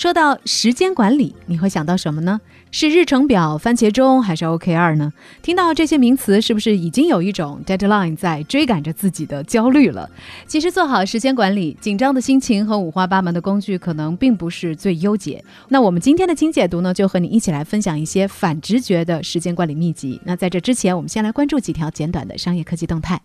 说到时间管理，你会想到什么呢？是日程表、番茄钟，还是 OKR 呢？听到这些名词，是不是已经有一种 deadline 在追赶着自己的焦虑了？其实做好时间管理，紧张的心情和五花八门的工具，可能并不是最优解。那我们今天的精解读呢，就和你一起来分享一些反直觉的时间管理秘籍。那在这之前，我们先来关注几条简短的商业科技动态。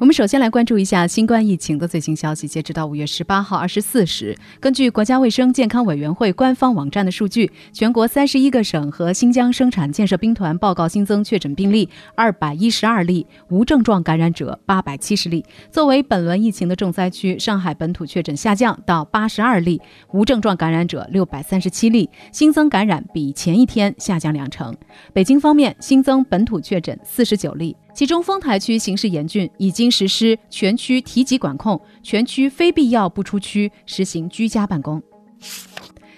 我们首先来关注一下新冠疫情的最新消息。截止到五月十八号二十四时，根据国家卫生健康委员会官方网站的数据，全国三十一个省和新疆生产建设兵团报告新增确诊病例二百一十二例，无症状感染者八百七十例。作为本轮疫情的重灾区，上海本土确诊下降到八十二例，无症状感染者六百三十七例，新增感染比前一天下降两成。北京方面新增本土确诊四十九例。其中，丰台区形势严峻，已经实施全区提级管控，全区非必要不出区，实行居家办公。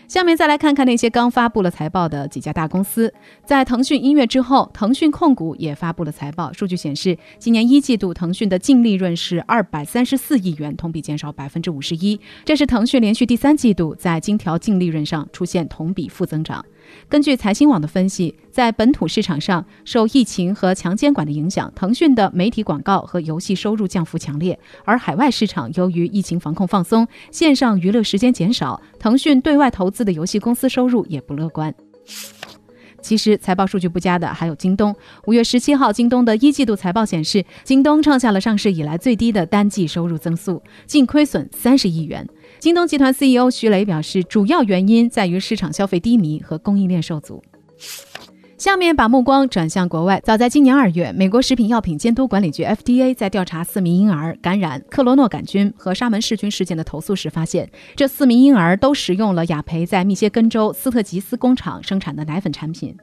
下面再来看看那些刚发布了财报的几家大公司。在腾讯音乐之后，腾讯控股也发布了财报。数据显示，今年一季度腾讯的净利润是二百三十四亿元，同比减少百分之五十一。这是腾讯连续第三季度在金条净利润上出现同比负增长。根据财新网的分析，在本土市场上，受疫情和强监管的影响，腾讯的媒体广告和游戏收入降幅强烈；而海外市场由于疫情防控放松，线上娱乐时间减少，腾讯对外投资的游戏公司收入也不乐观。其实财报数据不佳的还有京东。五月十七号，京东的一季度财报显示，京东创下了上市以来最低的单季收入增速，净亏损三十亿元。京东集团 CEO 徐雷表示，主要原因在于市场消费低迷和供应链受阻。下面把目光转向国外。早在今年二月，美国食品药品监督管理局 FDA 在调查四名婴儿感染克罗诺杆菌和沙门氏菌事件的投诉时，发现这四名婴儿都使用了雅培在密歇根州斯特吉斯工厂生产的奶粉产品。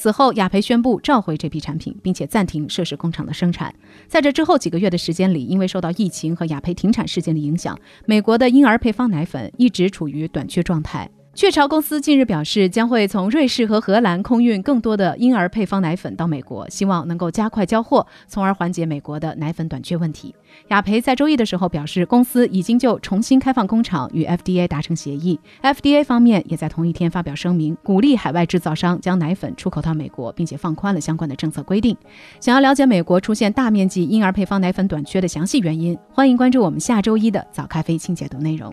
此后，雅培宣布召回这批产品，并且暂停涉事工厂的生产。在这之后几个月的时间里，因为受到疫情和雅培停产事件的影响，美国的婴儿配方奶粉一直处于短缺状态。雀巢公司近日表示，将会从瑞士和荷兰空运更多的婴儿配方奶粉到美国，希望能够加快交货，从而缓解美国的奶粉短缺问题。雅培在周一的时候表示，公司已经就重新开放工厂与 FDA 达成协议。FDA 方面也在同一天发表声明，鼓励海外制造商将奶粉出口到美国，并且放宽了相关的政策规定。想要了解美国出现大面积婴儿配方奶粉短缺的详细原因，欢迎关注我们下周一的早咖啡清解读内容。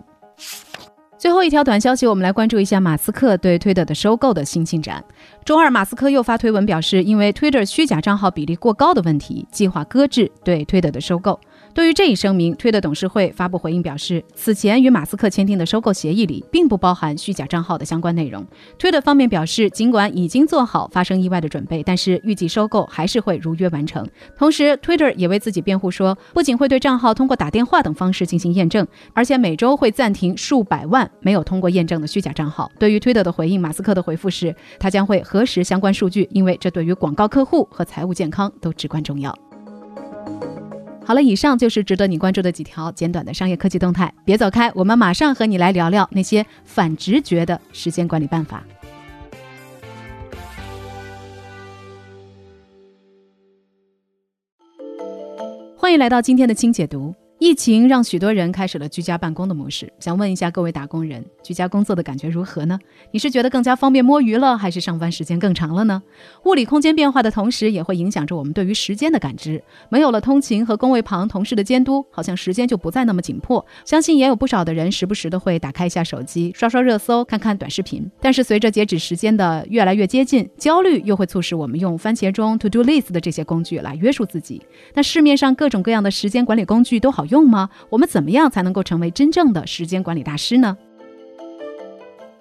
最后一条短消息，我们来关注一下马斯克对推特的收购的新进展。周二，马斯克又发推文表示，因为 Twitter 虚假账号比例过高的问题，计划搁置对推特的收购。对于这一声明，推特董事会发布回应表示，此前与马斯克签订的收购协议里并不包含虚假账号的相关内容。推特方面表示，尽管已经做好发生意外的准备，但是预计收购还是会如约完成。同时，Twitter 也为自己辩护说，不仅会对账号通过打电话等方式进行验证，而且每周会暂停数百万没有通过验证的虚假账号。对于推特的回应，马斯克的回复是，他将会核实相关数据，因为这对于广告客户和财务健康都至关重要。好了，以上就是值得你关注的几条简短的商业科技动态。别走开，我们马上和你来聊聊那些反直觉的时间管理办法。欢迎来到今天的轻解读。疫情让许多人开始了居家办公的模式，想问一下各位打工人，居家工作的感觉如何呢？你是觉得更加方便摸鱼了，还是上班时间更长了呢？物理空间变化的同时，也会影响着我们对于时间的感知。没有了通勤和工位旁同事的监督，好像时间就不再那么紧迫。相信也有不少的人时不时的会打开一下手机，刷刷热搜，看看短视频。但是随着截止时间的越来越接近，焦虑又会促使我们用番茄钟、To Do List 的这些工具来约束自己。那市面上各种各样的时间管理工具都好。用吗？我们怎么样才能够成为真正的时间管理大师呢？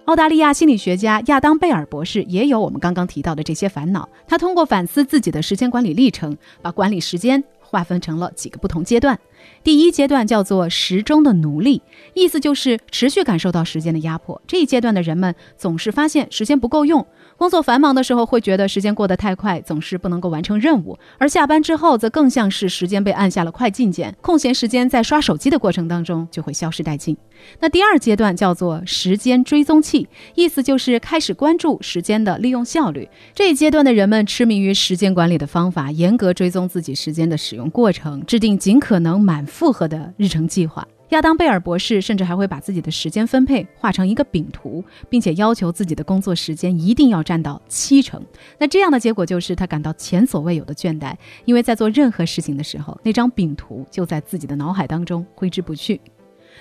澳大利亚心理学家亚当贝尔博士也有我们刚刚提到的这些烦恼。他通过反思自己的时间管理历程，把管理时间划分成了几个不同阶段。第一阶段叫做时钟的奴隶，意思就是持续感受到时间的压迫。这一阶段的人们总是发现时间不够用。工作繁忙的时候，会觉得时间过得太快，总是不能够完成任务；而下班之后，则更像是时间被按下了快进键，空闲时间在刷手机的过程当中就会消失殆尽。那第二阶段叫做时间追踪器，意思就是开始关注时间的利用效率。这一阶段的人们痴迷于时间管理的方法，严格追踪自己时间的使用过程，制定尽可能满负荷的日程计划。亚当·贝尔博士甚至还会把自己的时间分配画成一个饼图，并且要求自己的工作时间一定要占到七成。那这样的结果就是他感到前所未有的倦怠，因为在做任何事情的时候，那张饼图就在自己的脑海当中挥之不去。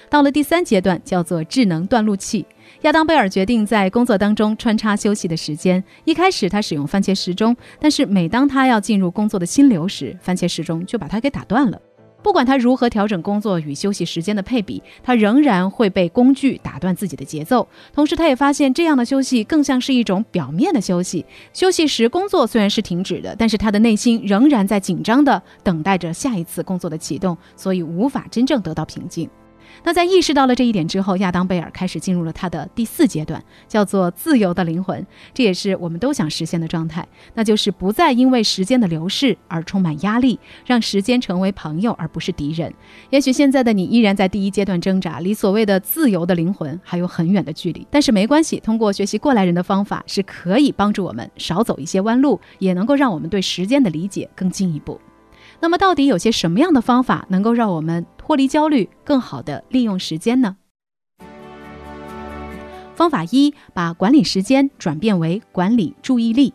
到了第三阶段，叫做智能断路器。亚当·贝尔决定在工作当中穿插休息的时间。一开始他使用番茄时钟，但是每当他要进入工作的心流时，番茄时钟就把他给打断了。不管他如何调整工作与休息时间的配比，他仍然会被工具打断自己的节奏。同时，他也发现这样的休息更像是一种表面的休息。休息时，工作虽然是停止的，但是他的内心仍然在紧张地等待着下一次工作的启动，所以无法真正得到平静。那在意识到了这一点之后，亚当·贝尔开始进入了他的第四阶段，叫做自由的灵魂。这也是我们都想实现的状态，那就是不再因为时间的流逝而充满压力，让时间成为朋友而不是敌人。也许现在的你依然在第一阶段挣扎，离所谓的自由的灵魂还有很远的距离。但是没关系，通过学习过来人的方法，是可以帮助我们少走一些弯路，也能够让我们对时间的理解更进一步。那么，到底有些什么样的方法能够让我们脱离焦虑，更好的利用时间呢？方法一：把管理时间转变为管理注意力。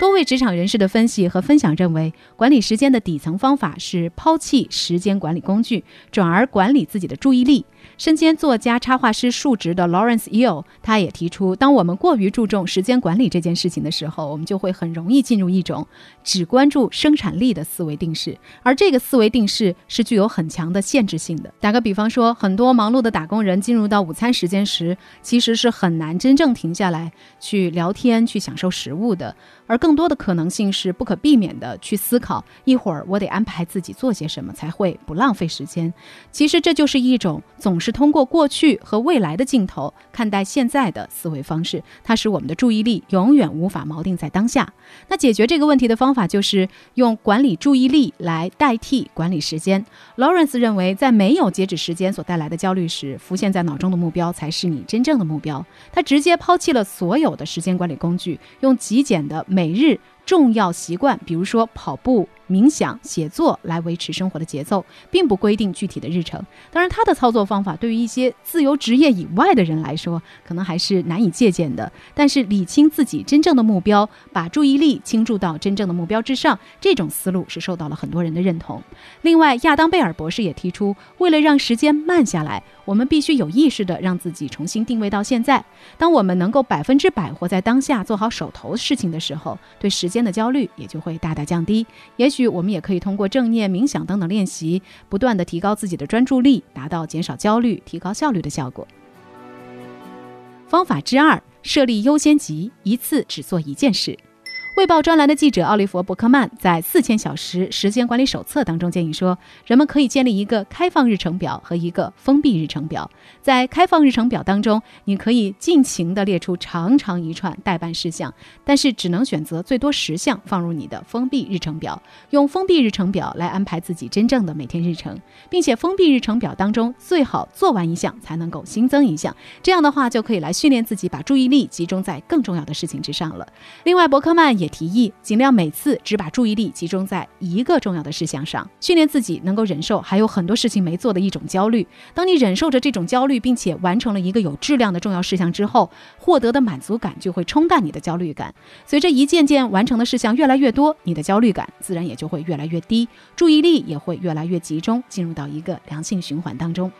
多位职场人士的分析和分享认为，管理时间的底层方法是抛弃时间管理工具，转而管理自己的注意力。身兼作家、插画师数职的 Lawrence Yeo，他也提出，当我们过于注重时间管理这件事情的时候，我们就会很容易进入一种只关注生产力的思维定式，而这个思维定式是具有很强的限制性的。打个比方说，很多忙碌的打工人进入到午餐时间时，其实是很难真正停下来去聊天、去享受食物的。而更多的可能性是不可避免的去思考，一会儿我得安排自己做些什么才会不浪费时间。其实这就是一种总总是通过过去和未来的镜头看待现在的思维方式，它使我们的注意力永远无法锚定在当下。那解决这个问题的方法就是用管理注意力来代替管理时间。Lawrence 认为，在没有截止时间所带来的焦虑时，浮现在脑中的目标才是你真正的目标。他直接抛弃了所有的时间管理工具，用极简的每日重要习惯，比如说跑步。冥想、写作来维持生活的节奏，并不规定具体的日程。当然，他的操作方法对于一些自由职业以外的人来说，可能还是难以借鉴的。但是，理清自己真正的目标，把注意力倾注到真正的目标之上，这种思路是受到了很多人的认同。另外，亚当·贝尔博士也提出，为了让时间慢下来，我们必须有意识地让自己重新定位到现在。当我们能够百分之百活在当下，做好手头事情的时候，对时间的焦虑也就会大大降低。也许。我们也可以通过正念、冥想等等练习，不断的提高自己的专注力，达到减少焦虑、提高效率的效果。方法之二：设立优先级，一次只做一件事。卫报专栏的记者奥利弗·伯克曼在《四千小时时间管理手册》当中建议说，人们可以建立一个开放日程表和一个封闭日程表。在开放日程表当中，你可以尽情地列出长长一串待办事项，但是只能选择最多十项放入你的封闭日程表。用封闭日程表来安排自己真正的每天日程，并且封闭日程表当中最好做完一项才能够新增一项。这样的话就可以来训练自己把注意力集中在更重要的事情之上了。另外，伯克曼。也提议尽量每次只把注意力集中在一个重要的事项上，训练自己能够忍受还有很多事情没做的一种焦虑。当你忍受着这种焦虑，并且完成了一个有质量的重要事项之后，获得的满足感就会冲淡你的焦虑感。随着一件件完成的事项越来越多，你的焦虑感自然也就会越来越低，注意力也会越来越集中，进入到一个良性循环当中。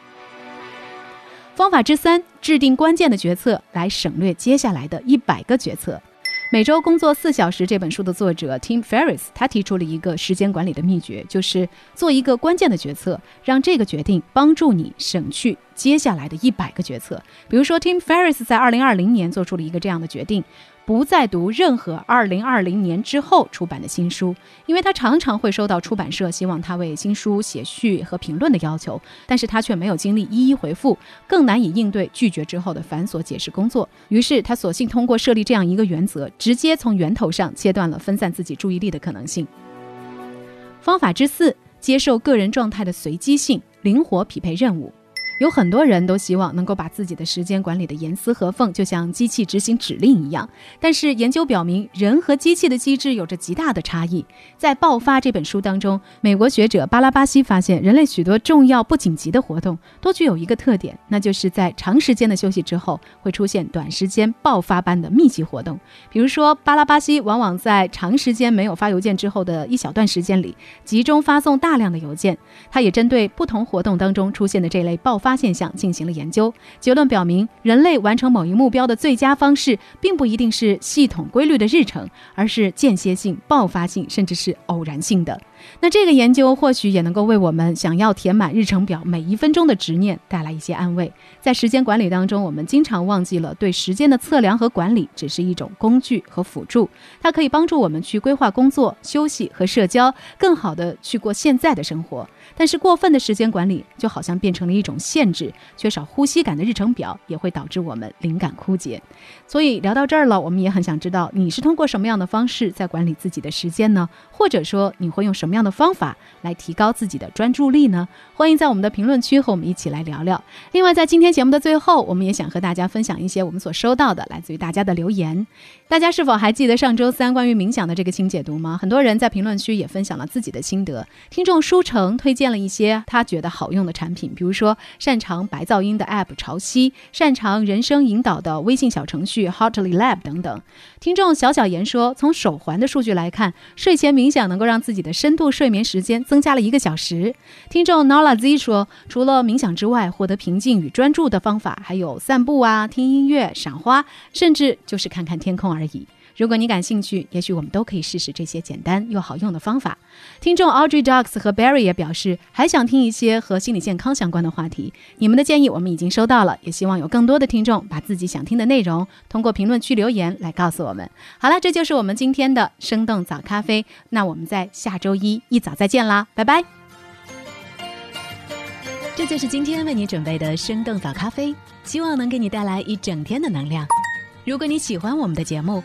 方法之三：制定关键的决策，来省略接下来的一百个决策。每周工作四小时这本书的作者 Tim Ferriss，他提出了一个时间管理的秘诀，就是做一个关键的决策，让这个决定帮助你省去。接下来的一百个决策，比如说，Tim Ferriss 在二零二零年做出了一个这样的决定：不再读任何2020年之后出版的新书，因为他常常会收到出版社希望他为新书写序和评论的要求，但是他却没有精力一一回复，更难以应对拒绝之后的繁琐解释工作。于是他索性通过设立这样一个原则，直接从源头上切断了分散自己注意力的可能性。方法之四，接受个人状态的随机性，灵活匹配任务。有很多人都希望能够把自己的时间管理的严丝合缝，就像机器执行指令一样。但是研究表明，人和机器的机制有着极大的差异。在《爆发》这本书当中，美国学者巴拉巴西发现，人类许多重要不紧急的活动都具有一个特点，那就是在长时间的休息之后，会出现短时间爆发般的密集活动。比如说，巴拉巴西往往在长时间没有发邮件之后的一小段时间里，集中发送大量的邮件。他也针对不同活动当中出现的这类爆发。现象进行了研究，结论表明，人类完成某一目标的最佳方式，并不一定是系统规律的日程，而是间歇性、爆发性，甚至是偶然性的。那这个研究或许也能够为我们想要填满日程表每一分钟的执念带来一些安慰。在时间管理当中，我们经常忘记了对时间的测量和管理只是一种工具和辅助，它可以帮助我们去规划工作、休息和社交，更好的去过现在的生活。但是过分的时间管理就好像变成了一种限制，缺少呼吸感的日程表也会导致我们灵感枯竭。所以聊到这儿了，我们也很想知道你是通过什么样的方式在管理自己的时间呢？或者说你会用什么？什么样的方法来提高自己的专注力呢？欢迎在我们的评论区和我们一起来聊聊。另外，在今天节目的最后，我们也想和大家分享一些我们所收到的来自于大家的留言。大家是否还记得上周三关于冥想的这个新解读吗？很多人在评论区也分享了自己的心得。听众书城推荐了一些他觉得好用的产品，比如说擅长白噪音的 App 潮汐，擅长人声引导的微信小程序 Hotly Lab 等等。听众小小言说，从手环的数据来看，睡前冥想能够让自己的深度睡眠时间增加了一个小时。听众 Nala Z 说，除了冥想之外，获得平静与专注的方法还有散步啊、听音乐、赏花，甚至就是看看天空。而已。如果你感兴趣，也许我们都可以试试这些简单又好用的方法。听众 Audrey Ducks 和 Barry 也表示，还想听一些和心理健康相关的话题。你们的建议我们已经收到了，也希望有更多的听众把自己想听的内容通过评论区留言来告诉我们。好了，这就是我们今天的生动早咖啡。那我们在下周一一早再见啦，拜拜。这就是今天为你准备的生动早咖啡，希望能给你带来一整天的能量。如果你喜欢我们的节目，